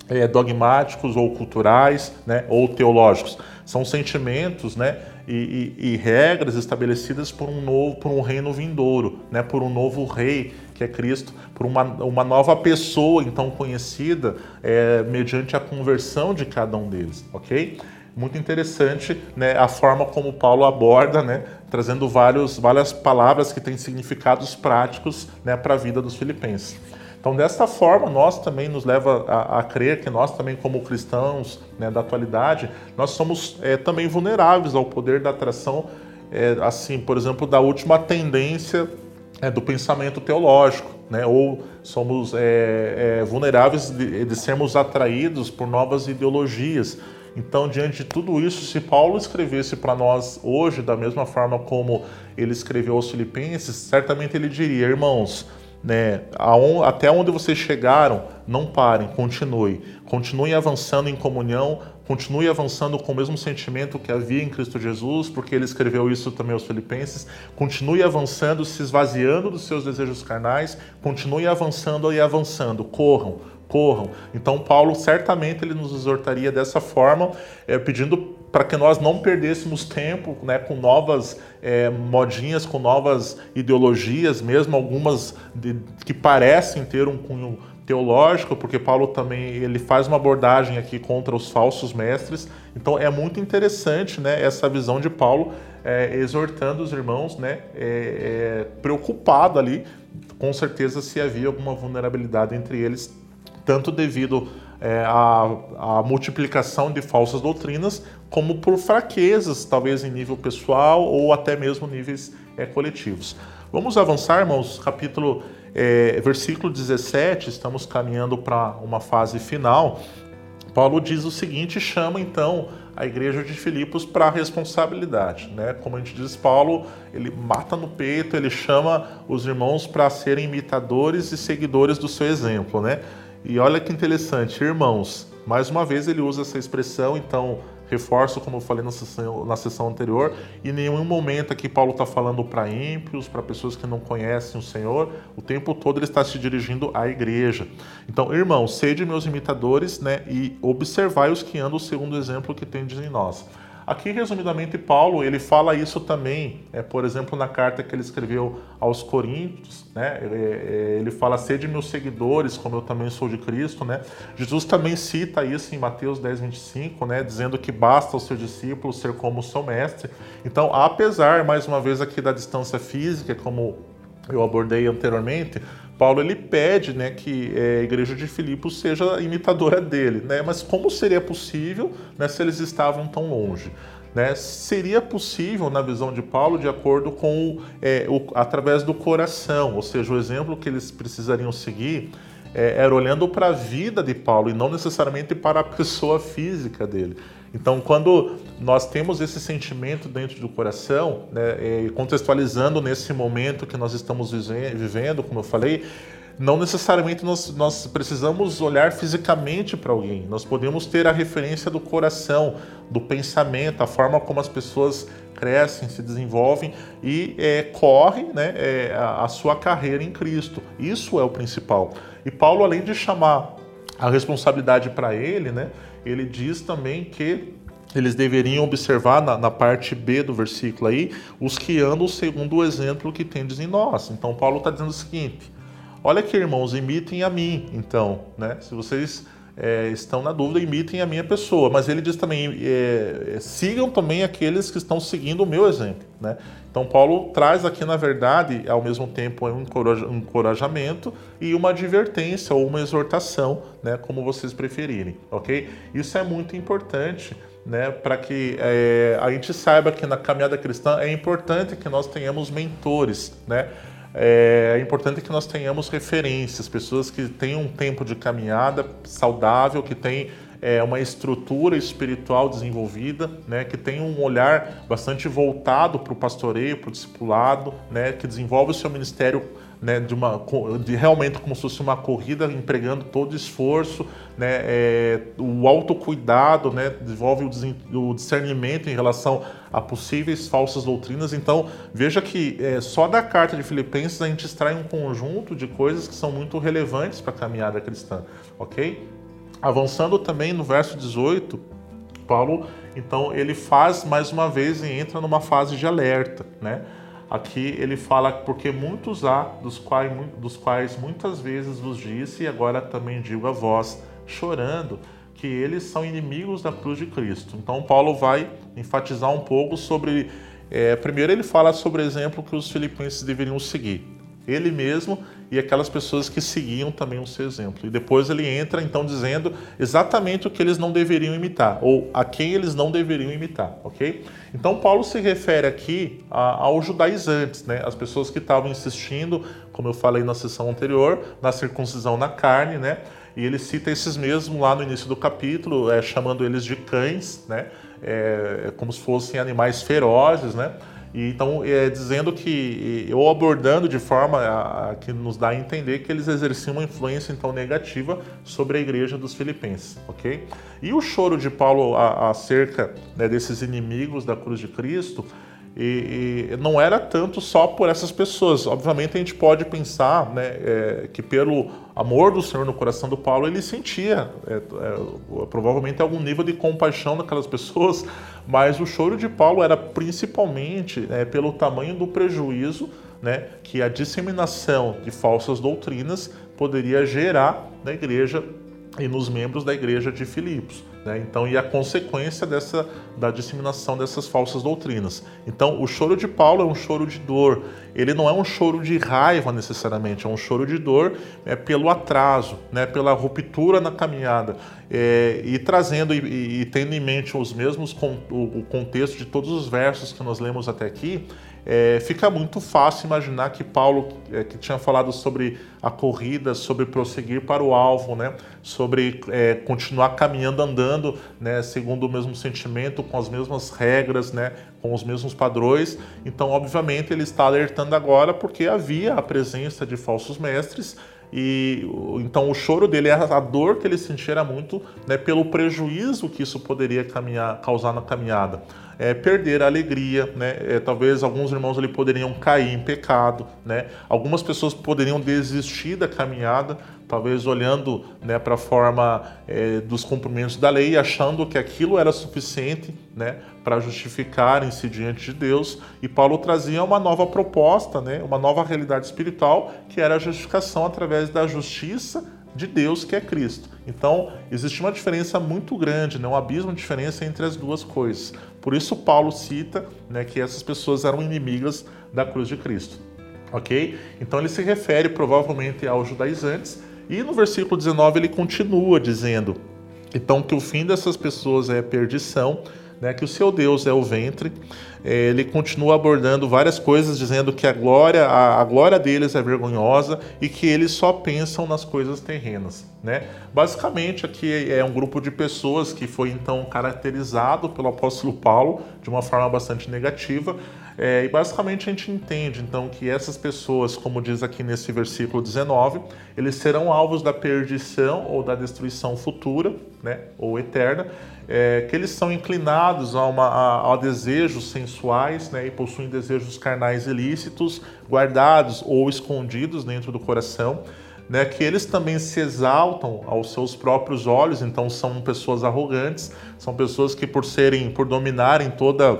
é, dogmáticos ou culturais, né? Ou teológicos. São sentimentos, né? E, e, e regras estabelecidas por um novo, por um reino vindouro, né? Por um novo rei que é Cristo, por uma, uma nova pessoa então conhecida é, mediante a conversão de cada um deles, ok? Muito interessante né, a forma como Paulo aborda, né, trazendo vários, várias palavras que têm significados práticos né, para a vida dos filipenses. Então, desta forma, nós também nos leva a, a crer que nós também, como cristãos né, da atualidade, nós somos é, também vulneráveis ao poder da atração, é, assim, por exemplo, da última tendência é, do pensamento teológico, né? ou somos vulneráveis de, de, sermos atraídos por novas ideologias. Então, diante de tudo isso, se Paulo escrevesse para nós hoje, da mesma forma como ele escreveu aos Filipenses, certamente ele diria: irmãos, né, até onde vocês chegaram, não parem, continue. Continuem avançando em comunhão, continue avançando com o mesmo sentimento que havia em Cristo Jesus, porque ele escreveu isso também aos Filipenses. Continue avançando, se esvaziando dos seus desejos carnais, continue avançando e avançando. Corram, corram. Então Paulo certamente ele nos exortaria dessa forma, é, pedindo para que nós não perdêssemos tempo né, com novas é, modinhas, com novas ideologias, mesmo algumas de, que parecem ter um cunho teológico, porque Paulo também ele faz uma abordagem aqui contra os falsos mestres. Então é muito interessante né, essa visão de Paulo é, exortando os irmãos, né, é, preocupado ali, com certeza se havia alguma vulnerabilidade entre eles tanto devido é, à, à, multiplicação de falsas doutrinas, como por fraquezas, talvez em nível pessoal ou até mesmo níveis é, coletivos. Vamos avançar, irmãos, capítulo, é, versículo 17, estamos caminhando para uma fase final. Paulo diz o seguinte, chama então a igreja de Filipos para a responsabilidade, né? Como a gente diz, Paulo, ele mata no peito, ele chama os irmãos para serem imitadores e seguidores do seu exemplo, né? E olha que interessante, irmãos. Mais uma vez ele usa essa expressão, então reforço, como eu falei na sessão, na sessão anterior, em nenhum momento aqui Paulo está falando para ímpios, para pessoas que não conhecem o Senhor, o tempo todo ele está se dirigindo à igreja. Então, irmãos, sede meus imitadores né, e observai os que andam segundo o exemplo que tendes em nós. Aqui, resumidamente, Paulo ele fala isso também, é, por exemplo, na carta que ele escreveu aos Coríntios, né? Ele, é, ele fala, sede meus seguidores, como eu também sou de Cristo, né? Jesus também cita isso em Mateus 10, 25, né? Dizendo que basta aos seus discípulos ser como o seu mestre. Então, apesar, mais uma vez, aqui da distância física, como eu abordei anteriormente, Paulo ele pede né, que é, a igreja de Filipos seja imitadora dele. Né? Mas como seria possível né, se eles estavam tão longe? Né? Seria possível, na visão de Paulo, de acordo com é, o, através do coração, ou seja, o exemplo que eles precisariam seguir é, era olhando para a vida de Paulo e não necessariamente para a pessoa física dele. Então, quando nós temos esse sentimento dentro do coração, né, contextualizando nesse momento que nós estamos vivendo, como eu falei, não necessariamente nós, nós precisamos olhar fisicamente para alguém. Nós podemos ter a referência do coração, do pensamento, a forma como as pessoas crescem, se desenvolvem e é, correm né, é, a, a sua carreira em Cristo. Isso é o principal. E Paulo, além de chamar a responsabilidade para ele, né, ele diz também que eles deveriam observar na, na, parte B do versículo aí, os que andam segundo o exemplo que tendes em nós. Então Paulo está dizendo o seguinte: olha aqui, irmãos, imitem a mim. Então, né? Se vocês é, estão na dúvida, imitem a minha pessoa. Mas ele diz também, é, é, sigam também aqueles que estão seguindo o meu exemplo. Né? Então, Paulo traz aqui, na verdade, ao mesmo tempo, um encorajamento e uma advertência ou uma exortação, né? como vocês preferirem. ok? Isso é muito importante. Né, para que é, a gente saiba que na caminhada cristã é importante que nós tenhamos mentores, né? é importante que nós tenhamos referências, pessoas que tenham um tempo de caminhada saudável, que têm é, uma estrutura espiritual desenvolvida, né, que tem um olhar bastante voltado para o pastoreio, para o discipulado, né, que desenvolve o seu ministério né, de, uma, de realmente como se fosse uma corrida, empregando todo esforço, né, é, o autocuidado, né, desenvolve o, o, discernimento em relação a possíveis falsas doutrinas. Então, veja que é, só da carta de Filipenses a gente extrai um conjunto de coisas que são muito relevantes para a caminhada cristã, ok? Avançando também no verso 18, Paulo, então, ele faz mais uma vez e entra numa fase de alerta, né? Aqui ele fala porque muitos há, dos quais, dos quais muitas vezes vos disse, e agora também digo a vós, chorando, que eles são inimigos da cruz de Cristo. Então Paulo vai enfatizar um pouco sobre. É, primeiro ele fala sobre o exemplo que os filipenses deveriam seguir ele mesmo e aquelas pessoas que seguiam também o seu exemplo. E depois ele entra então dizendo exatamente o que eles não deveriam imitar, ou a quem eles não deveriam imitar, ok? Então Paulo se refere aqui aos judaizantes, né? as pessoas que estavam insistindo, como eu falei na sessão anterior, na circuncisão na carne, né? E ele cita esses mesmos lá no início do capítulo, é, chamando eles de cães, né? É, como se fossem animais ferozes, né? E, então, é, dizendo que, ou abordando de forma a, a, que nos dá a entender que eles exerciam uma influência então negativa sobre a igreja dos filipenses, ok? E o choro de Paulo acerca né, desses inimigos da cruz de Cristo, E, e, não era tanto só por essas pessoas. Obviamente a gente pode pensar né, é, que pelo amor do Senhor no coração do Paulo ele sentia é, é, provavelmente algum nível de compaixão daquelas pessoas, mas o choro de Paulo era principalmente né, pelo tamanho do prejuízo né, que a disseminação de falsas doutrinas poderia gerar na igreja e nos membros da igreja de Filipos. Né? Então, e a consequência dessa da disseminação dessas falsas doutrinas. Então, o choro de Paulo é um choro de dor. Ele não é um choro de raiva necessariamente, é um choro de dor é, pelo atraso, né? pela ruptura na caminhada é, e trazendo e, e, tendo em mente os mesmos o, o contexto de todos os versos que nós lemos até aqui é, fica muito fácil imaginar que Paulo, é, que tinha falado sobre a corrida, sobre prosseguir para o alvo, né, sobre é, continuar caminhando, andando, né, segundo o mesmo sentimento, com as mesmas regras, né, com os mesmos padrões. Então, obviamente, ele está alertando agora porque havia a presença de falsos mestres e então o choro dele, a dor que ele sentia era muito né, pelo prejuízo que isso poderia caminhar, causar na caminhada é, perder a alegria, né? É, talvez alguns irmãos ali poderiam cair em pecado, né? Algumas pessoas poderiam desistir da caminhada, talvez olhando né, para a forma é, dos cumprimentos da lei, achando que aquilo era suficiente né, para justificarem-se diante de Deus. E Paulo trazia uma nova proposta, né, uma nova realidade espiritual, que era a justificação através da justiça de Deus, que é Cristo. Então, existe uma diferença muito grande, né? um abismo de diferença entre as duas coisas. Por isso, Paulo cita né, que essas pessoas eram inimigas da cruz de Cristo. Ok? Então, ele se refere provavelmente aos judaizantes, e no versículo 19 ele continua dizendo: então, que o fim dessas pessoas é perdição né, que o seu Deus é o ventre. É, ele continua abordando várias coisas, dizendo que a glória, a, a, glória deles é vergonhosa e que eles só pensam nas coisas terrenas. Né? Basicamente, aqui é um grupo de pessoas que foi então caracterizado pelo apóstolo Paulo de uma forma bastante negativa. É, e basicamente a gente entende então que essas pessoas, como diz aqui nesse versículo 19, eles serão alvos da perdição ou da destruição futura, né, ou eterna, é, que eles são inclinados a, uma, a, a desejos sensuais né, e possuem desejos carnais ilícitos, guardados ou escondidos dentro do coração. Né, que eles também se exaltam aos seus próprios olhos, então são pessoas arrogantes, são pessoas que por serem, por dominarem toda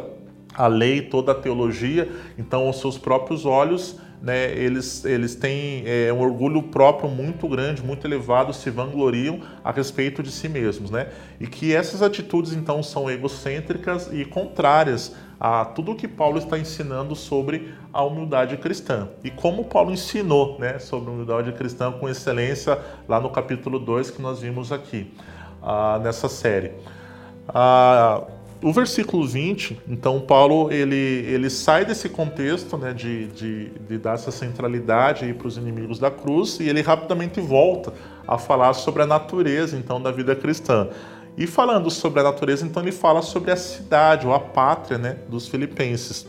a lei, toda a teologia, então aos seus próprios olhos né, eles, eles têm é, um orgulho próprio muito grande, muito elevado, se vangloriam a respeito de si mesmos, né? E que essas atitudes então são egocêntricas e contrárias a tudo o que Paulo está ensinando sobre a humildade cristã. E como Paulo ensinou né, sobre a humildade cristã com excelência lá no capítulo 2 que nós vimos aqui, ah, nessa série. Ah, o versículo 20, então Paulo ele, ele sai desse contexto né, de, de, de dar essa centralidade para os inimigos da cruz e ele rapidamente volta a falar sobre a natureza então da vida cristã. E falando sobre a natureza, então ele fala sobre a cidade ou a pátria né, dos filipenses.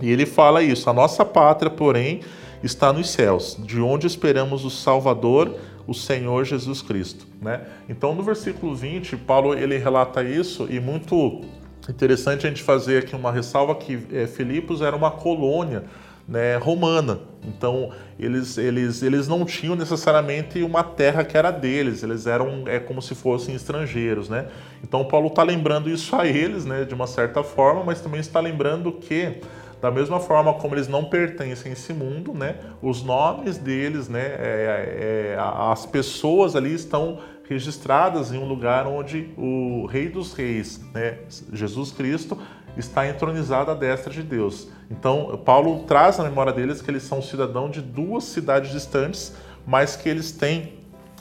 E ele fala isso: a nossa pátria, porém, está nos céus, de onde esperamos o Salvador, o Senhor Jesus Cristo. Né? Então, no versículo 20, Paulo ele relata isso e muito Interessante a gente fazer aqui uma ressalva que é, Filipos era uma colônia né, romana. Então eles, eles, eles não tinham necessariamente uma terra que era deles, eles eram é como se fossem estrangeiros, né? Então Paulo está lembrando isso a eles, né, de uma certa forma, mas também está lembrando que da mesma forma como eles não pertencem a esse mundo, né, os nomes deles, né, é, é, as pessoas ali estão registradas em um lugar onde o Rei dos Reis, né, Jesus Cristo, está entronizado à destra de Deus. Então, Paulo traz na memória deles que eles são cidadãos de duas cidades distantes, mas que eles têm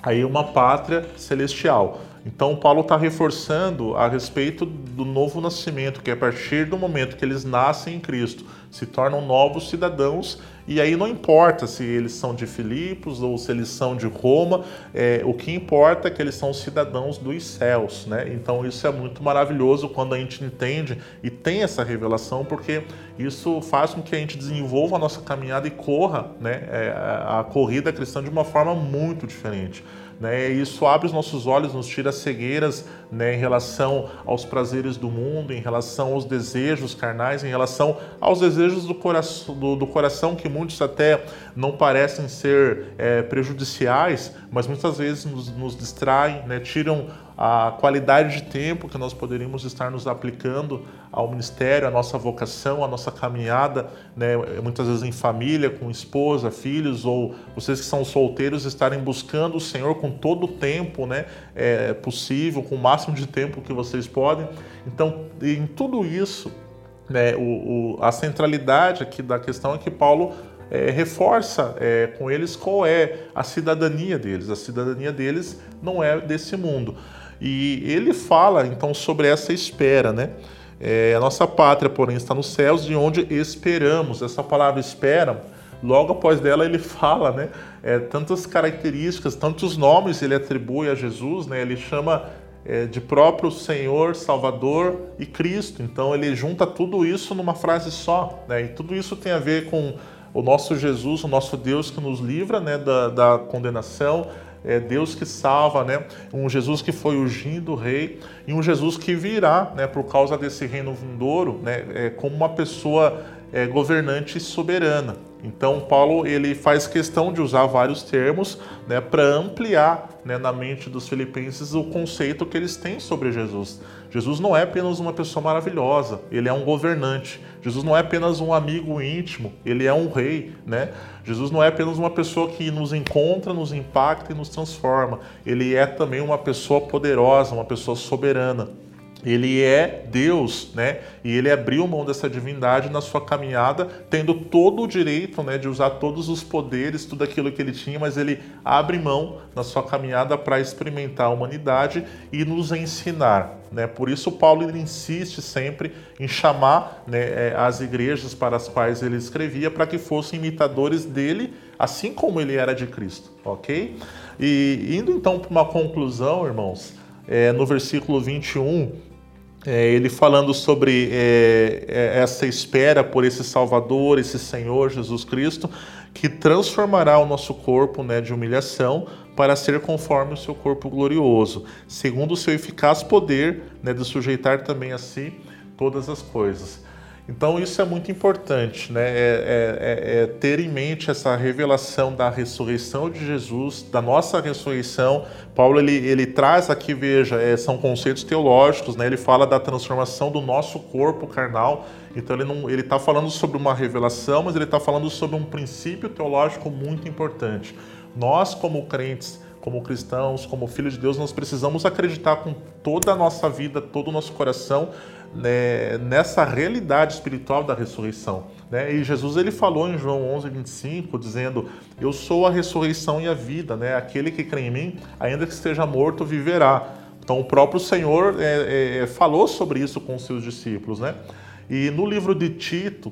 aí uma pátria celestial. Então, Paulo está reforçando a respeito do novo nascimento, que é a partir do momento que eles nascem em Cristo, se tornam novos cidadãos E aí não importa se eles são de Filipos ou se eles são de Roma, é, o que importa é que eles são cidadãos dos céus, né? Então isso é muito maravilhoso quando a gente entende e tem essa revelação, porque isso faz com que a gente desenvolva a nossa caminhada e corra né, é, a corrida cristã de uma forma muito diferente. Né? Isso abre os nossos olhos, nos tira cegueiras né, em relação aos prazeres do mundo, em relação aos desejos carnais, em relação aos desejos do coração, do, do coração que muitos até não parecem ser é, prejudiciais, mas muitas vezes nos, nos distraem, né, tiram a qualidade de tempo que nós poderíamos estar nos aplicando ao ministério, à nossa vocação, à nossa caminhada, né, muitas vezes em família, com esposa, filhos, ou vocês que são solteiros estarem buscando o Senhor com todo o tempo né, é, possível, com o máximo de tempo que vocês podem. Então, em tudo isso, né, o, o, a centralidade aqui da questão é que Paulo é, reforça é, com eles qual é a cidadania deles. A cidadania deles não é desse mundo. E ele fala então sobre essa espera, né? É, a nossa pátria, porém, está nos céus, de onde esperamos. Essa palavra espera, logo após dela, ele fala, né? É, tantas características, tantos nomes ele atribui a Jesus, né? Ele chama é, de próprio Senhor, Salvador e Cristo. Então, ele junta tudo isso numa frase só, né? E tudo isso tem a ver com o nosso Jesus, o nosso Deus que nos livra, né? da, da condenação é Deus que salva, né? Um Jesus que foi ungido rei e um Jesus que virá, né? Por causa desse reino vindouro, né? É, como uma pessoa é, governante soberana. Então Paulo ele faz questão de usar vários termos né, para ampliar né, na mente dos filipenses o conceito que eles têm sobre Jesus. Jesus não é apenas uma pessoa maravilhosa, ele é um governante. Jesus não é apenas um amigo íntimo, ele é um rei, né? Jesus não é apenas uma pessoa que nos encontra, nos impacta e nos transforma. Ele é também uma pessoa poderosa, uma pessoa soberana ele é Deus, né? E ele abriu mão dessa divindade na sua caminhada, tendo todo o direito, né, de usar todos os poderes, tudo aquilo que ele tinha, mas ele abre mão na sua caminhada para experimentar a humanidade e nos ensinar, né? Por isso Paulo insiste sempre em chamar né, é, as igrejas para as quais ele escrevia para que fossem imitadores dele, assim como ele era de Cristo, ok? E indo então para uma conclusão, irmãos, é, no versículo 21, é, ele falando sobre é, é, essa espera por esse Salvador, esse Senhor Jesus Cristo, que transformará o nosso corpo né, de humilhação para ser conforme o seu corpo glorioso, segundo o seu eficaz poder né, de sujeitar também a si todas as coisas. Então isso é muito importante, né? É, é, é, é, ter em mente essa revelação da ressurreição de Jesus, da nossa ressurreição. Paulo ele, ele traz aqui, veja, é, são conceitos teológicos, né? Ele fala da transformação do nosso corpo carnal. Então ele não, ele está falando sobre uma revelação, mas ele está falando sobre um princípio teológico muito importante. Nós como crentes como cristãos, como filhos de Deus, nós precisamos acreditar com toda a nossa vida, todo o nosso coração né, nessa realidade espiritual da ressurreição. Né? E Jesus ele falou em João 11, 25, dizendo: Eu sou a ressurreição e a vida, né? aquele que crê em mim, ainda que esteja morto, viverá. Então o próprio Senhor é, é, falou sobre isso com os seus discípulos. Né? E no livro de Tito,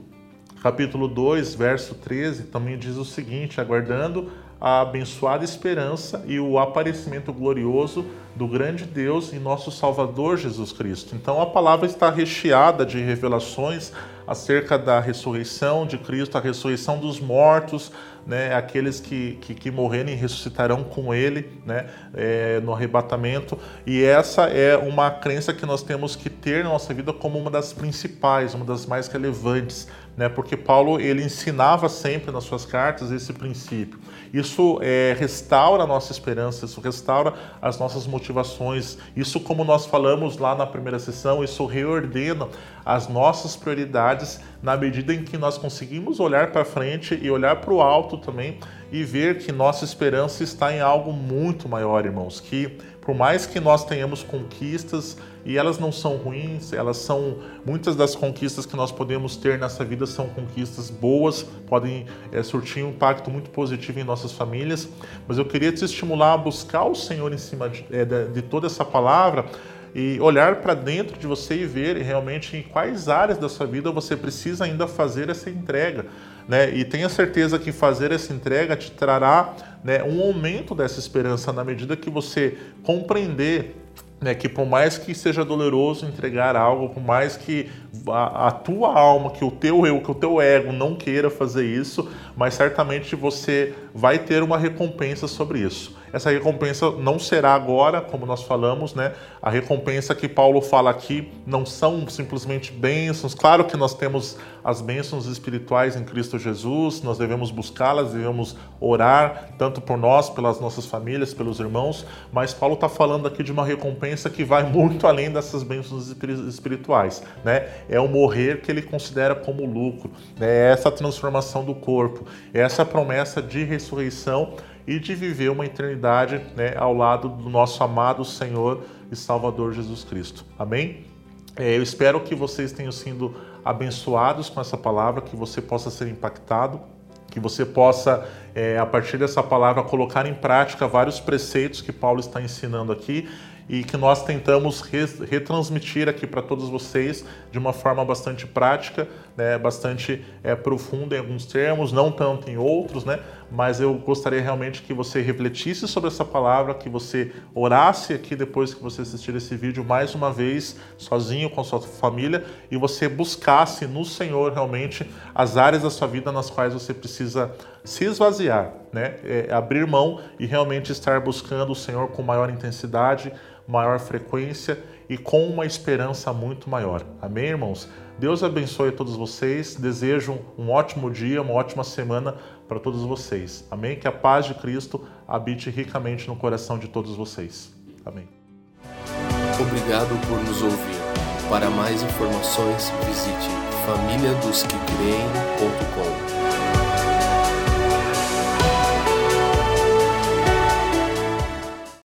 capítulo 2, verso 13, também diz o seguinte: aguardando a abençoada esperança e o aparecimento glorioso do grande Deus e nosso Salvador Jesus Cristo. Então a palavra está recheada de revelações acerca da ressurreição de Cristo, a ressurreição dos mortos, né, aqueles que, que, que morrerem ressuscitarão com Ele né, é, no arrebatamento. E essa é uma crença que nós temos que ter na nossa vida como uma das principais, uma das mais relevantes, né, porque Paulo ele ensinava sempre nas suas cartas esse princípio. Isso é, restaura a nossa esperança, isso restaura as nossas motivações. Isso, como nós falamos lá na primeira sessão, isso reordena as nossas prioridades na medida em que nós conseguimos olhar para frente e olhar para o alto também e ver que nossa esperança está em algo muito maior, irmãos. Que por mais que nós tenhamos conquistas, e elas não são ruins, elas são muitas das conquistas que nós podemos ter nessa vida são conquistas boas, podem é, surtir um impacto muito positivo em nossas famílias. Mas eu queria te estimular a buscar o Senhor em cima de, é, de toda essa palavra e olhar para dentro de você e ver realmente em quais áreas da sua vida você precisa ainda fazer essa entrega. né? E tenha certeza que fazer essa entrega te trará né, um aumento dessa esperança na medida que você compreender né, que por mais que seja doloroso entregar algo, por mais que a, a, tua alma, que o teu eu, que o teu ego não queira fazer isso, mas certamente você vai ter uma recompensa sobre isso. Essa recompensa não será agora, como nós falamos, né? A recompensa que Paulo fala aqui não são simplesmente bênçãos. Claro que nós temos as bênçãos espirituais em Cristo Jesus, nós devemos buscá-las, devemos orar, tanto por nós, pelas nossas famílias, pelos irmãos, mas Paulo está falando aqui de uma recompensa que vai muito além dessas bênçãos espirituais, né? É o morrer que ele considera como lucro, né? é essa transformação do corpo, é essa promessa de ressurreição e de viver uma eternidade né, ao lado do nosso amado Senhor e Salvador Jesus Cristo. Amém? É, eu espero que vocês tenham sido abençoados com essa palavra, que você possa ser impactado, que você possa, é, a partir dessa palavra, colocar em prática vários preceitos que Paulo está ensinando aqui e que nós tentamos retransmitir aqui para todos vocês de uma forma bastante prática, né, bastante é, profunda em alguns termos, não tanto em outros, né, mas eu gostaria realmente que você refletisse sobre essa palavra, que você orasse aqui depois que você assistir esse vídeo mais uma vez, sozinho com a sua família, e você buscasse no Senhor realmente as áreas da sua vida nas quais você precisa se esvaziar, né, é, abrir mão e realmente estar buscando o Senhor com maior intensidade, maior frequência e com uma esperança muito maior. Amém, irmãos? Deus abençoe a todos vocês. Desejo um ótimo dia, uma ótima semana para todos vocês. Amém? Que a paz de Cristo habite ricamente no coração de todos vocês. Amém. Obrigado por nos ouvir. Para mais informações, visite famíliadosquecreem.com.